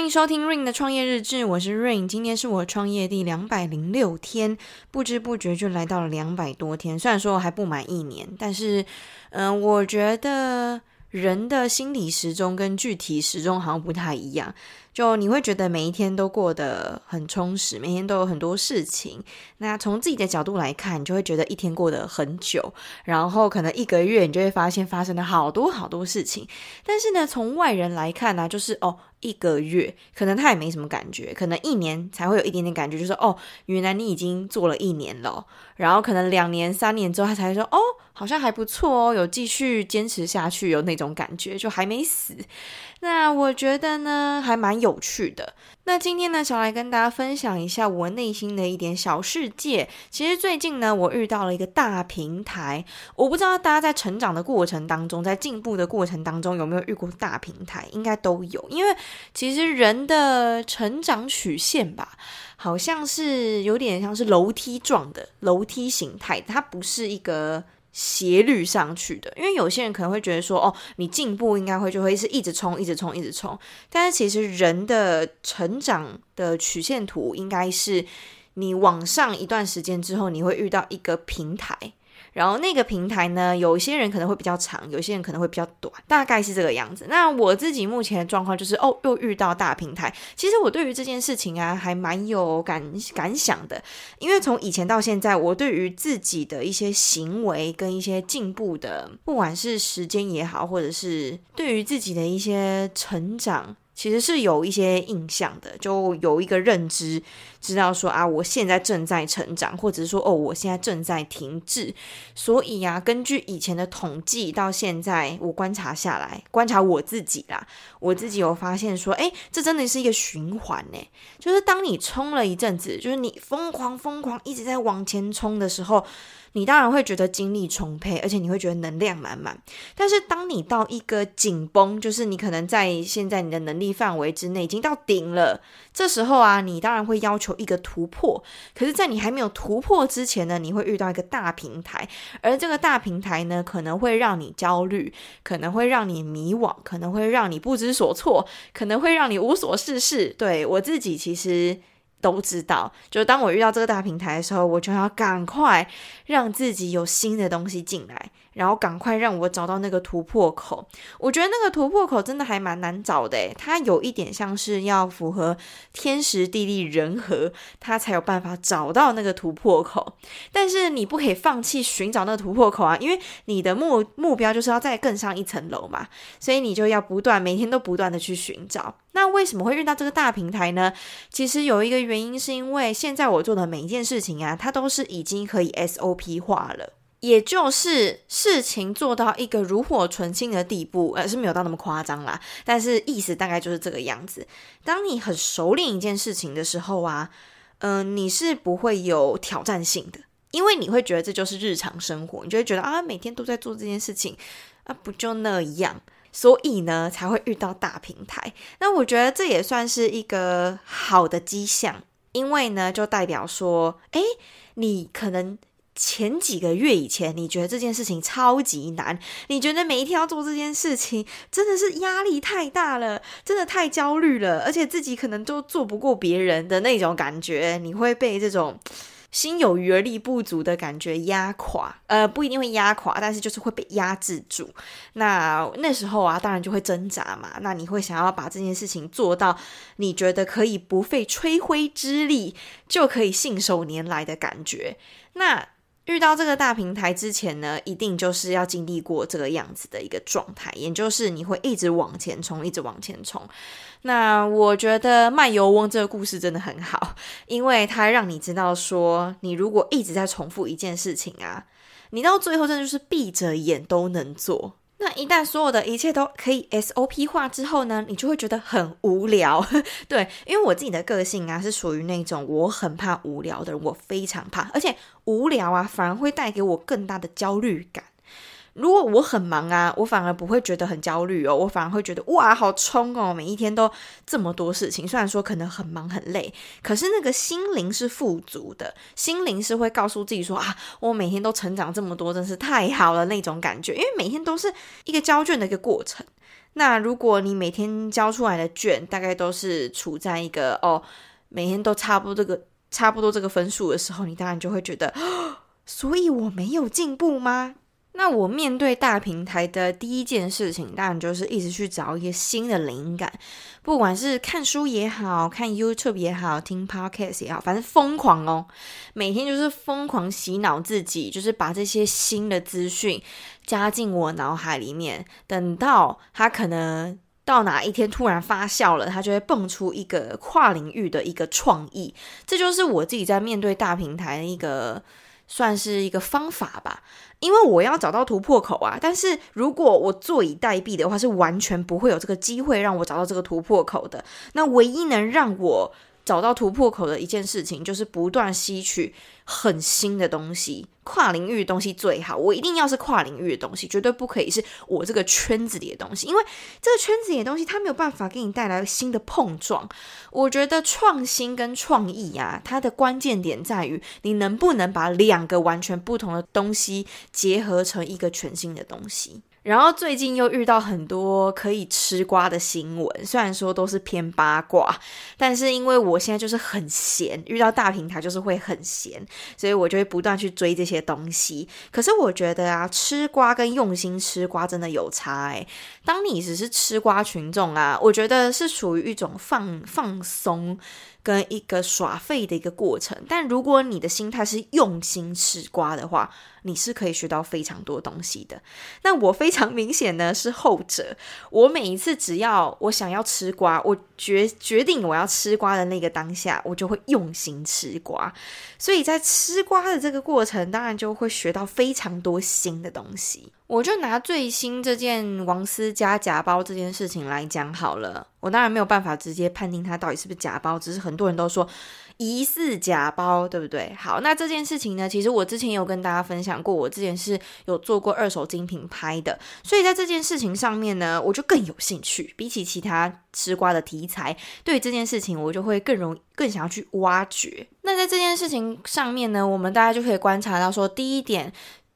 迎收听 Ring 的创业日志，我是 Ring，今天是我创业第两百零六天，不知不觉就来到了两百多天。虽然说还不满一年，但是，嗯、我觉得人的心理时钟跟具体时钟好像不太一样。就你会觉得每一天都过得很充实，每天都有很多事情。那从自己的角度来看，你就会觉得一天过得很久，然后可能一个月你就会发现发生了好多好多事情。但是呢，从外人来看呢、就是哦，一个月可能他也没什么感觉，可能一年才会有一点点感觉，就是哦，原来你已经做了一年了。然后可能两年、三年之后，他才会说哦，好像还不错哦，有继续坚持下去，有那种感觉，就还没死。那我觉得呢，还蛮有趣的。那今天呢，想来跟大家分享一下我内心的一点小世界。其实最近呢，我遇到了一个大平台。我不知道大家在成长的过程当中，在进步的过程当中，有没有遇过大平台？应该都有，因为其实人的成长曲线吧，好像是有点像是楼梯状的，楼梯形态，它不是一个。斜率上去的，因为有些人可能会觉得说，哦，你进步应该会就会是一直冲，一直冲，一直冲。但是其实人的成长的曲线图应该是，你往上一段时间之后，你会遇到一个平台。然后那个平台呢，有些人可能会比较长，有些人可能会比较短，大概是这个样子。那我自己目前的状况就是，哦，又遇到大平台。其实我对于这件事情啊，还蛮有感感想的，因为从以前到现在，我对于自己的一些行为跟一些进步的，不管是时间也好，或者是对于自己的一些成长。其实是有一些印象的，就有一个认知，知道说啊，我现在正在成长，或者是说哦，我现在正在停滞。所以、啊，根据以前的统计，到现在我观察下来，观察我自己啦，我自己有发现说，诶，这真的是一个循环呢。就是当你冲了一阵子，就是你疯狂疯狂一直在往前冲的时候。你当然会觉得精力充沛，而且你会觉得能量满满。但是当你到一个紧绷，就是你可能在现在你的能力范围之内已经到顶了，这时候啊，你当然会要求一个突破。可是，在你还没有突破之前呢，你会遇到一个大平台，而这个大平台呢，可能会让你焦虑，可能会让你迷惘，可能会让你不知所措，可能会让你无所事事。对，我自己其实。都知道，就当我遇到这个大平台的时候，我就要赶快让自己有新的东西进来。然后赶快让我找到那个突破口。我觉得那个突破口真的还蛮难找的，它有一点像是要符合天时地利人和，它才有办法找到那个突破口。但是你不可以放弃寻找那个突破口啊，因为你的目目标就是要再更上一层楼嘛，所以你就要不断每天都不断的去寻找。那为什么会遇到这个大平台呢？其实有一个原因是因为现在我做的每一件事情啊，它都是已经可以 SOP 化了。也就是事情做到一个炉火纯青的地步，呃，是没有到那么夸张啦。但是意思大概就是这个样子。当你很熟练一件事情的时候啊，嗯、你是不会有挑战性的，因为你会觉得这就是日常生活，你就会觉得啊，每天都在做这件事情，啊，不就那样，所以呢，才会遇到大平台。那我觉得这也算是一个好的迹象，因为呢，就代表说，诶，你可能。前几个月以前，你觉得这件事情超级难，你觉得每一天要做这件事情真的是压力太大了，真的太焦虑了，而且自己可能都做不过别人的那种感觉，你会被这种心有余而力不足的感觉压垮。呃，不一定会压垮，但是就是会被压制住。那那时候啊，当然就会挣扎嘛。那你会想要把这件事情做到，你觉得可以不费吹灰之力就可以信手拈来的感觉。那遇到这个大平台之前呢，一定就是要经历过这个样子的一个状态，也就是你会一直往前冲，一直往前冲。那我觉得卖油翁这个故事真的很好，因为它让你知道说，你如果一直在重复一件事情啊，你到最后真的就是闭着眼都能做。那一旦所有的一切都可以 SOP 化之后呢，你就会觉得很无聊。对，因为我自己的个性啊，是属于那种我很怕无聊的人，我非常怕，而且无聊啊，反而会带给我更大的焦虑感。如果我很忙啊，我反而不会觉得很焦虑哦，我反而会觉得哇，好冲哦，每一天都这么多事情。虽然说可能很忙很累，可是那个心灵是富足的，心灵是会告诉自己说啊，我每天都成长这么多，真是太好了那种感觉。因为每天都是一个交卷的一个过程。那如果你每天交出来的卷大概都是处在一个哦，每天都差不多这个差不多这个分数的时候，你当然就会觉得，所以我没有进步吗？那我面对大平台的第一件事情，当然就是一直去找一些新的灵感，不管是看书也好，看 YouTube 也好，听 Podcast 也好，反正疯狂哦，每天就是疯狂洗脑自己，就是把这些新的资讯加进我脑海里面，等到他可能到哪一天突然发酵了，他就会蹦出一个跨领域的一个创意，这就是我自己在面对大平台的一个。算是一个方法吧，因为我要找到突破口啊。但是如果我坐以待毙的话，是完全不会有这个机会让我找到这个突破口的。那唯一能让我找到突破口的一件事情，就是不断吸取很新的东西，跨领域的东西最好。我一定要是跨领域的东西，绝对不可以是我这个圈子里的东西，因为这个圈子里的东西它没有办法给你带来新的碰撞。我觉得创新跟创意啊，它的关键点在于你能不能把两个完全不同的东西结合成一个全新的东西。然后最近又遇到很多可以吃瓜的新闻，虽然说都是偏八卦，但是因为我现在就是很闲，遇到大平台就是会很闲，所以我就会不断去追这些东西。可是我觉得啊，吃瓜跟用心吃瓜真的有差诶。当你只是吃瓜群众啊，我觉得是属于一种放放松。跟一个耍废的一个过程，但如果你的心态是用心吃瓜的话，你是可以学到非常多东西的。那我非常明显呢是后者，我每一次只要我想要吃瓜，我决决定我要吃瓜的那个当下，我就会用心吃瓜。所以在吃瓜的这个过程，当然就会学到非常多新的东西。我就拿最新这件王思佳假包这件事情来讲好了。我当然没有办法直接判定它到底是不是假包，只是很多人都说疑似假包，对不对？好，那这件事情呢，其实我之前有跟大家分享过，我之前是有做过二手精品拍的，所以在这件事情上面呢，我就更有兴趣。比起其他吃瓜的题材，对于这件事情我就会更容易、更想要去挖掘。那在这件事情上面呢，我们大家就可以观察到说，第一点。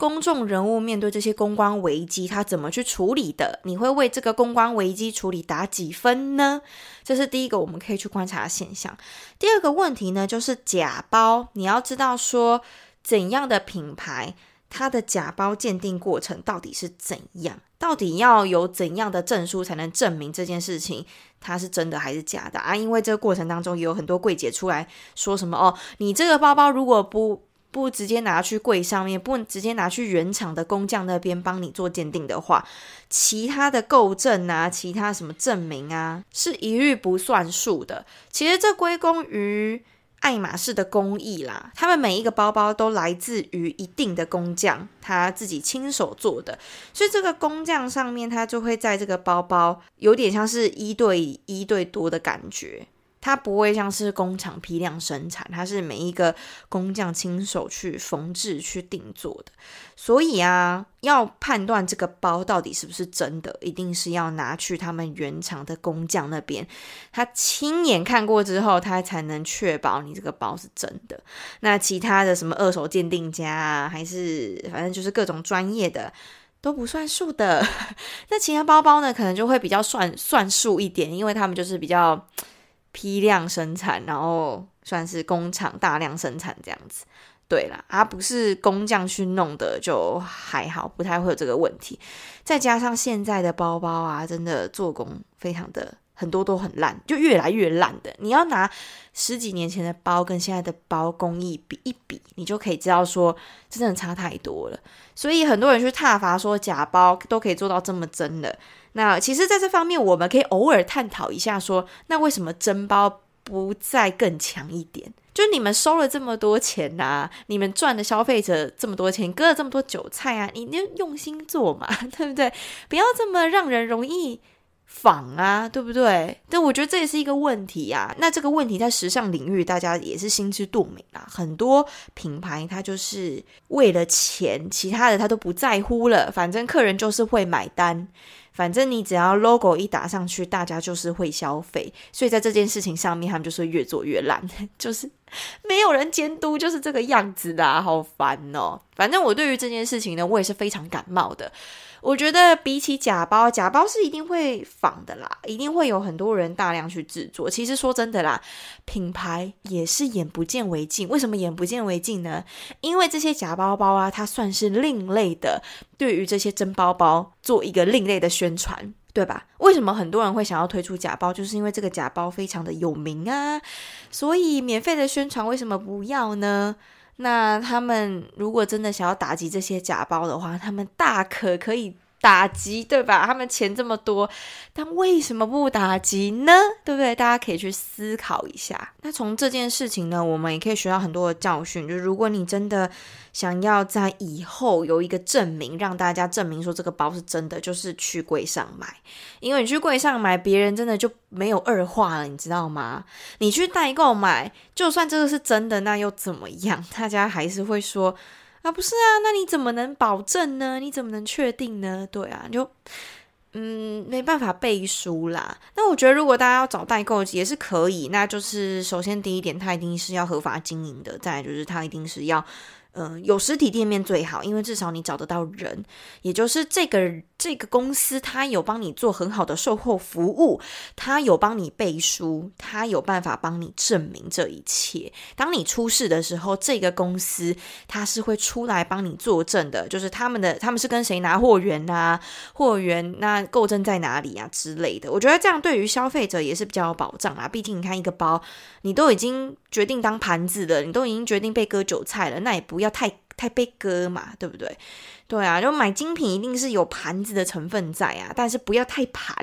公众人物面对这些公关危机，他怎么去处理的？你会为这个公关危机处理打几分呢？这是第一个我们可以去观察的现象。第二个问题呢，就是假包。你要知道说，怎样的品牌，它的假包鉴定过程到底是怎样？到底要有怎样的证书才能证明这件事情它是真的还是假的啊？因为这个过程当中也有很多柜姐出来说什么哦，你这个包包如果不不直接拿去柜上面，不直接拿去原厂的工匠那边帮你做鉴定的话，其他的购证啊，其他什么证明啊，是一律不算数的。其实这归功于爱马仕的工艺啦，他们每一个包包都来自于一定的工匠，他自己亲手做的，所以这个工匠上面他就会在这个包包有点像是一对一对多的感觉。它不会像是工厂批量生产，它是每一个工匠亲手去缝制、去定做的。所以啊，要判断这个包到底是不是真的，一定是要拿去他们原厂的工匠那边，他亲眼看过之后，他才能确保你这个包是真的。那其他的什么二手鉴定家啊，还是反正就是各种专业的都不算数的。那其他包包呢，可能就会比较算算数一点，因为他们就是比较。批量生产，然后算是工厂大量生产这样子，对啦，而不是工匠去弄的，就还好，不太会有这个问题。再加上现在的包包啊，真的做工非常的很多都很烂，就越来越烂的。你要拿十几年前的包跟现在的包工艺比一比，你就可以知道说，真的差太多了。所以很多人去挞伐说假包都可以做到这么真的。那其实，在这方面，我们可以偶尔探讨一下，说，那为什么真包不再更强一点？就你们收了这么多钱呐、啊，你们赚的消费者这么多钱，割了这么多韭菜啊，你就用心做嘛，对不对？不要这么让人容易仿啊，对不对？但我觉得这也是一个问题呀、啊。那这个问题在时尚领域，大家也是心知肚明啊。很多品牌它就是为了钱，其他的他都不在乎了，反正客人就是会买单。反正你只要 logo 一打上去，大家就是会消费，所以在这件事情上面，他们就是越做越烂，就是没有人监督，就是这个样子的，好烦哦。反正我对于这件事情呢，我也是非常感冒的。我觉得比起假包，假包是一定会仿的啦，一定会有很多人大量去制作。其实说真的啦，品牌也是眼不见为净。为什么眼不见为净呢？因为这些假包包啊，它算是另类的，对于这些真包包做一个另类的宣传，对吧？为什么很多人会想要推出假包？就是因为这个假包非常的有名啊，所以免费的宣传为什么不要呢？那他们如果真的想要打击这些假包的话，他们大可可以打击，对吧？他们钱这么多，但为什么不打击呢？对不对？大家可以去思考一下。那从这件事情呢，我们也可以学到很多的教训。就如果你真的想要在以后有一个证明，让大家证明说这个包是真的，就是去柜上买。因为你去柜上买，别人真的就没有二话了，你知道吗？你去代购买，就算这个是真的，那又怎么样？大家还是会说。啊，不是啊，那你怎么能保证呢？你怎么能确定呢？对啊，就嗯，没办法背书啦。那我觉得，如果大家要找代购也是可以，那就是首先第一点，它一定是要合法经营的；再来就是它一定是要。嗯、有实体店面最好，因为至少你找得到人，也就是这个这个公司，他有帮你做很好的售后服务，他有帮你背书，他有办法帮你证明这一切。当你出事的时候，这个公司他是会出来帮你作证的，就是他们的他们是跟谁拿货源啊，货源那购证在哪里啊之类的。我觉得这样对于消费者也是比较有保障啊。毕竟你看一个包，你都已经决定当盘子的，你都已经决定被割韭菜了，那也不要。太太被割嘛，对不对？对啊，就买精品一定是有盘子的成分在啊，但是不要太盘。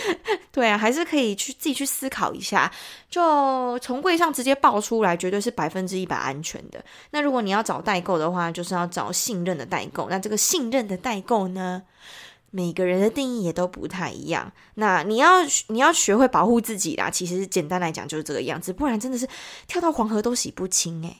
对啊，还是可以去自己去思考一下，就从柜上直接爆出来，绝对是百分之一百安全的。那如果你要找代购的话，就是要找信任的代购。那这个信任的代购呢，每个人的定义也都不太一样。那你要你要学会保护自己啦。其实简单来讲就是这个样子，不然真的是跳到黄河都洗不清欸。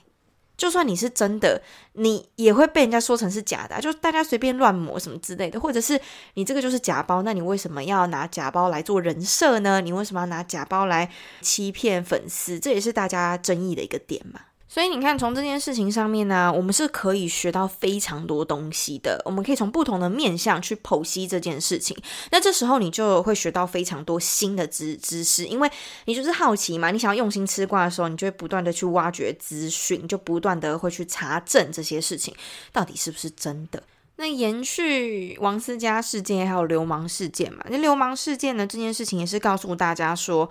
就算你是真的，你也会被人家说成是假的啊，就大家随便乱抹什么之类的，或者是你这个就是假包，那你为什么要拿假包来做人设呢？你为什么要拿假包来欺骗粉丝？这也是大家争议的一个点嘛。所以你看，从这件事情上面呢，我们是可以学到非常多东西的。我们可以从不同的面向去剖析这件事情。那这时候你就会学到非常多新的知知识，因为你就是好奇嘛。你想要用心吃瓜的时候，你就会不断的去挖掘资讯，就不断的会去查证这些事情到底是不是真的。那延续王思佳事件还有流氓事件嘛？那流氓事件呢，这件事情也是告诉大家说，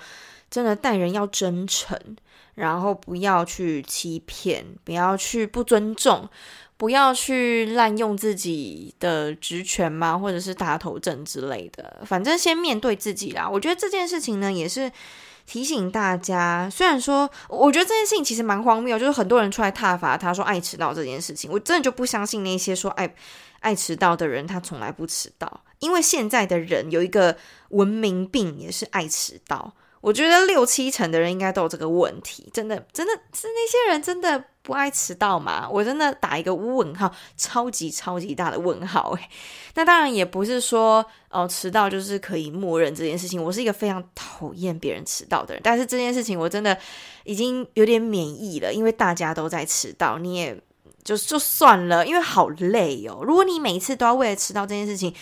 真的待人要真诚。然后不要去欺骗，不要去不尊重，不要去滥用自己的职权嘛，或者是大头症之类的。反正先面对自己啦。我觉得这件事情呢，也是提醒大家。虽然说，我觉得这件事情其实蛮荒谬，就是很多人出来挞伐他说爱迟到这件事情，我真的就不相信那些说爱爱迟到的人，他从来不迟到。因为现在的人有一个文明病，也是爱迟到。我觉得六七成的人应该都有这个问题，真的，真的是那些人真的不爱迟到吗？我真的打一个问号，超级超级大的问号诶。那当然也不是说哦，迟到就是可以默认这件事情。我是一个非常讨厌别人迟到的人，但是这件事情我真的已经有点免疫了，因为大家都在迟到，你也就就算了，因为好累哦。如果你每次都要为了迟到这件事情，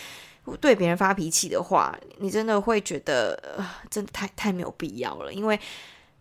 对别人发脾气的话，你真的会觉得，呃，真的太太没有必要了。因为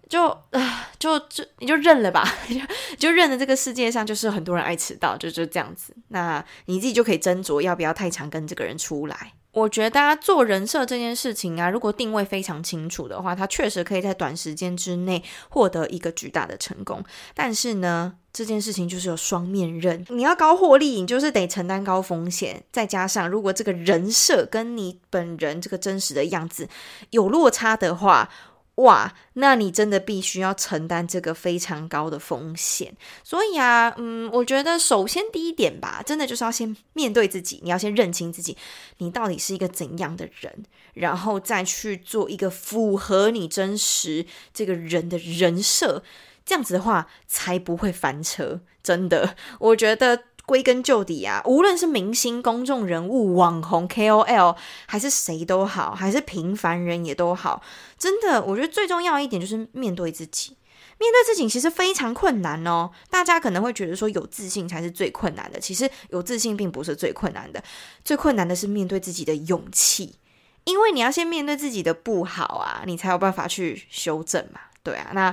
就啊、就就你就认了吧，就认了。这个世界上就是很多人爱迟到，就就这样子。那你自己就可以斟酌要不要太常跟这个人出来。我觉得大家做人设这件事情啊，如果定位非常清楚的话，它确实可以在短时间之内获得一个巨大的成功。但是呢，这件事情就是有双面刃，你要高获利，你就是得承担高风险。再加上，如果这个人设跟你本人这个真实的样子有落差的话，哇，那你真的必须要承担这个非常高的风险。所以啊，嗯，我觉得首先第一点吧，真的就是要先面对自己，你要先认清自己，你到底是一个怎样的人，然后再去做一个符合你真实这个人的人设，这样子的话才不会翻车。真的，我觉得。归根究底啊，无论是明星、公众人物、网红、KOL，还是谁都好，还是平凡人也都好，真的，我觉得最重要一点就是面对自己。面对自己其实非常困难哦。大家可能会觉得说有自信才是最困难的，其实有自信并不是最困难的，最困难的是面对自己的勇气。因为你要先面对自己的不好啊，你才有办法去修正嘛。对啊，那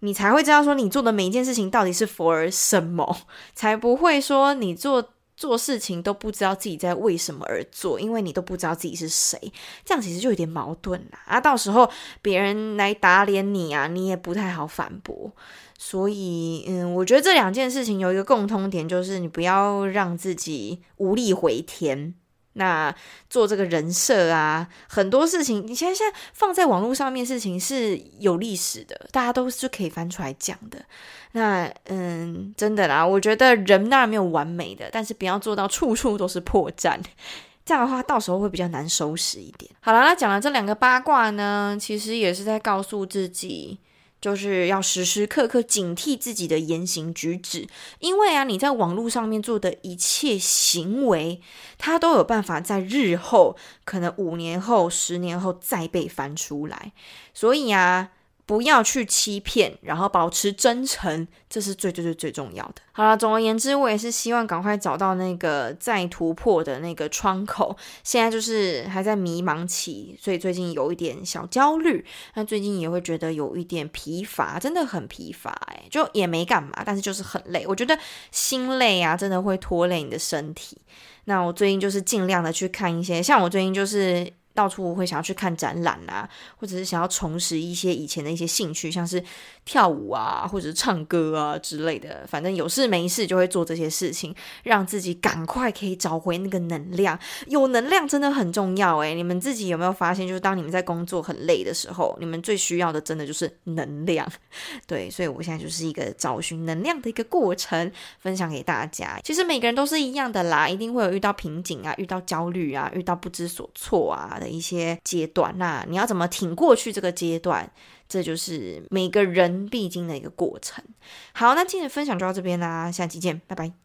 你才会知道说你做的每一件事情到底是 for 什么，才不会说你做。做事情都不知道自己在为什么而做，因为你都不知道自己是谁，这样其实就有点矛盾啦。啊，到时候别人来打脸你啊，你也不太好反驳。所以，嗯，我觉得这两件事情有一个共通点，就是你不要让自己无力回天。那做这个人设啊，很多事情，你现在现在放在网络上面，事情是有历史的，大家都是可以翻出来讲的。那嗯，真的啦，我觉得人当然没有完美的，但是不要做到处处都是破绽，这样的话到时候会比较难收拾一点。好了，那讲了这两个八卦呢，其实也是在告诉自己。就是要时时刻刻警惕自己的言行举止，因为啊，你在网络上面做的一切行为，它都有办法在日后，可能五年后、十年后再被翻出来，所以啊。不要去欺骗，然后保持真诚，这是最最最最重要的。好了，总而言之，我也是希望赶快找到那个再突破的那个窗口。现在就是还在迷茫期，所以最近有一点小焦虑。那最近也会觉得有一点疲乏，真的很疲乏哎，就也没干嘛，但是就是很累。我觉得心累啊，真的会拖累你的身体。那我最近就是尽量的去看一些，像我最近就是。到处会想要去看展览啊，或者是想要重拾一些以前的一些兴趣，像是跳舞啊，或者是唱歌啊之类的。反正有事没事就会做这些事情，让自己赶快可以找回那个能量。有能量真的很重要诶，你们自己有没有发现，就是当你们在工作很累的时候，你们最需要的真的就是能量。对，所以我现在就是一个找寻能量的一个过程，分享给大家。其实每个人都是一样的啦，一定会有遇到瓶颈啊，遇到焦虑啊，遇到不知所措啊。的一些阶段，那你要怎么挺过去这个阶段？这就是每个人必经的一个过程。好，那今天的分享就到这边啦，下期见，拜拜。